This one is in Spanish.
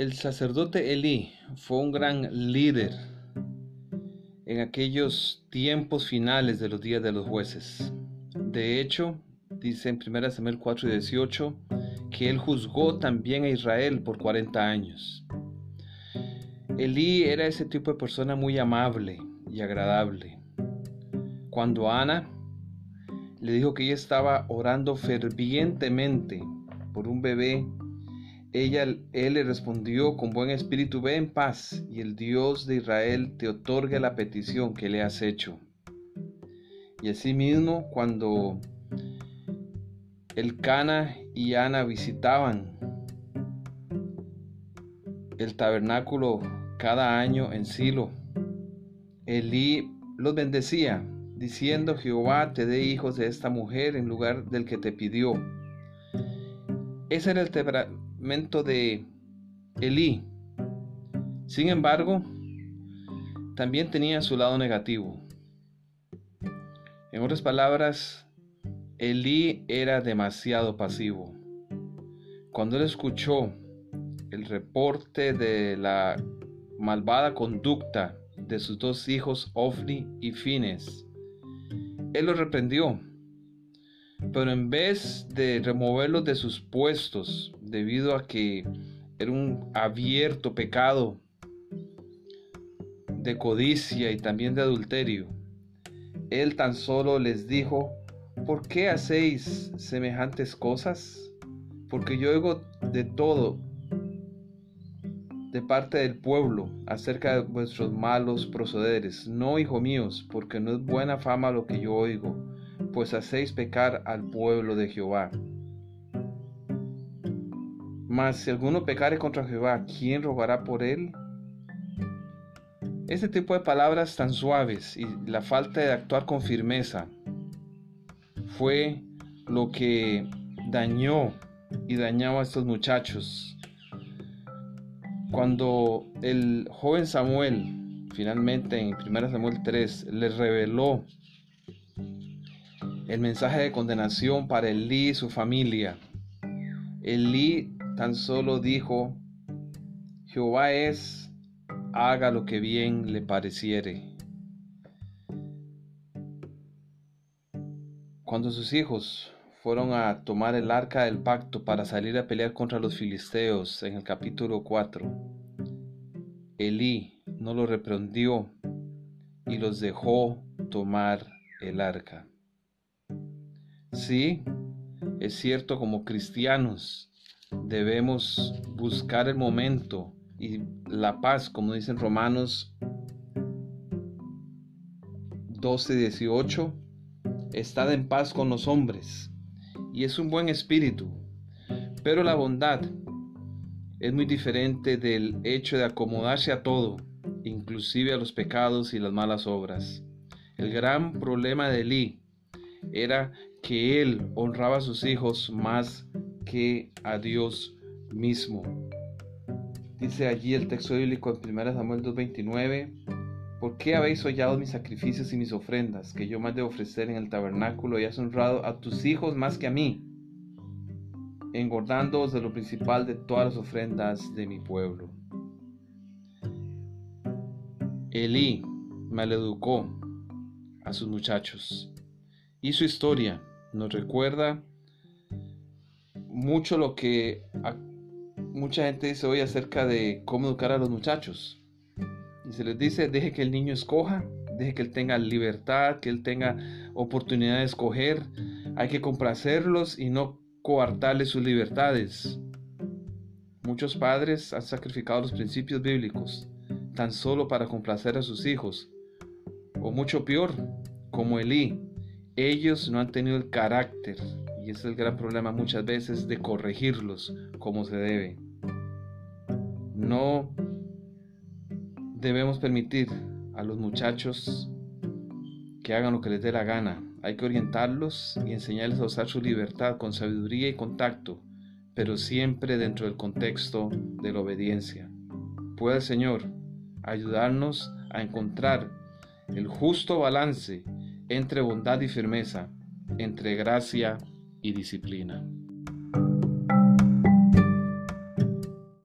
El sacerdote Elí fue un gran líder en aquellos tiempos finales de los días de los jueces. De hecho, dice en 1 Samuel 4 y 18 que él juzgó también a Israel por 40 años. Elí era ese tipo de persona muy amable y agradable. Cuando Ana le dijo que ella estaba orando fervientemente por un bebé, ella, él le respondió con buen espíritu, ve en paz y el Dios de Israel te otorgue la petición que le has hecho. Y asimismo, cuando el Cana y Ana visitaban el tabernáculo cada año en Silo, Elí los bendecía, diciendo, Jehová te dé hijos de esta mujer en lugar del que te pidió. Ese era el de Elí. Sin embargo, también tenía su lado negativo. En otras palabras, Elí era demasiado pasivo. Cuando él escuchó el reporte de la malvada conducta de sus dos hijos Ofni y Fines, él los reprendió. Pero en vez de removerlos de sus puestos debido a que era un abierto pecado de codicia y también de adulterio, él tan solo les dijo, ¿por qué hacéis semejantes cosas? Porque yo oigo de todo de parte del pueblo acerca de vuestros malos procederes. No, hijo míos, porque no es buena fama lo que yo oigo, pues hacéis pecar al pueblo de Jehová. Mas si alguno pecare contra Jehová, ¿quién rogará por él? Este tipo de palabras tan suaves y la falta de actuar con firmeza fue lo que dañó y dañaba a estos muchachos. Cuando el joven Samuel, finalmente en 1 Samuel 3, les reveló el mensaje de condenación para Elí y su familia, Elí tan solo dijo, Jehová es, haga lo que bien le pareciere. Cuando sus hijos fueron a tomar el arca del pacto para salir a pelear contra los filisteos en el capítulo 4, Elí no los reprendió y los dejó tomar el arca. Sí, es cierto, como cristianos debemos buscar el momento y la paz, como dicen Romanos 12, 18 Estad en paz con los hombres, y es un buen espíritu. Pero la bondad es muy diferente del hecho de acomodarse a todo, inclusive a los pecados y las malas obras. El gran problema de Elí era que él honraba a sus hijos más que a Dios mismo. Dice allí el texto bíblico en 1 Samuel 2.29 ¿Por qué habéis hollado mis sacrificios y mis ofrendas, que yo más de ofrecer en el tabernáculo y has honrado a tus hijos más que a mí, engordándoos de lo principal de todas las ofrendas de mi pueblo? Elí maleducó a sus muchachos y su historia nos recuerda mucho lo que mucha gente dice hoy acerca de cómo educar a los muchachos. Y se les dice, deje que el niño escoja, deje que él tenga libertad, que él tenga oportunidad de escoger. Hay que complacerlos y no coartarles sus libertades. Muchos padres han sacrificado los principios bíblicos tan solo para complacer a sus hijos. O mucho peor, como Elí, ellos no han tenido el carácter, y ese es el gran problema muchas veces, de corregirlos como se debe. No debemos permitir a los muchachos que hagan lo que les dé la gana. Hay que orientarlos y enseñarles a usar su libertad con sabiduría y contacto, pero siempre dentro del contexto de la obediencia. Puede el Señor ayudarnos a encontrar el justo balance entre bondad y firmeza, entre gracia y disciplina.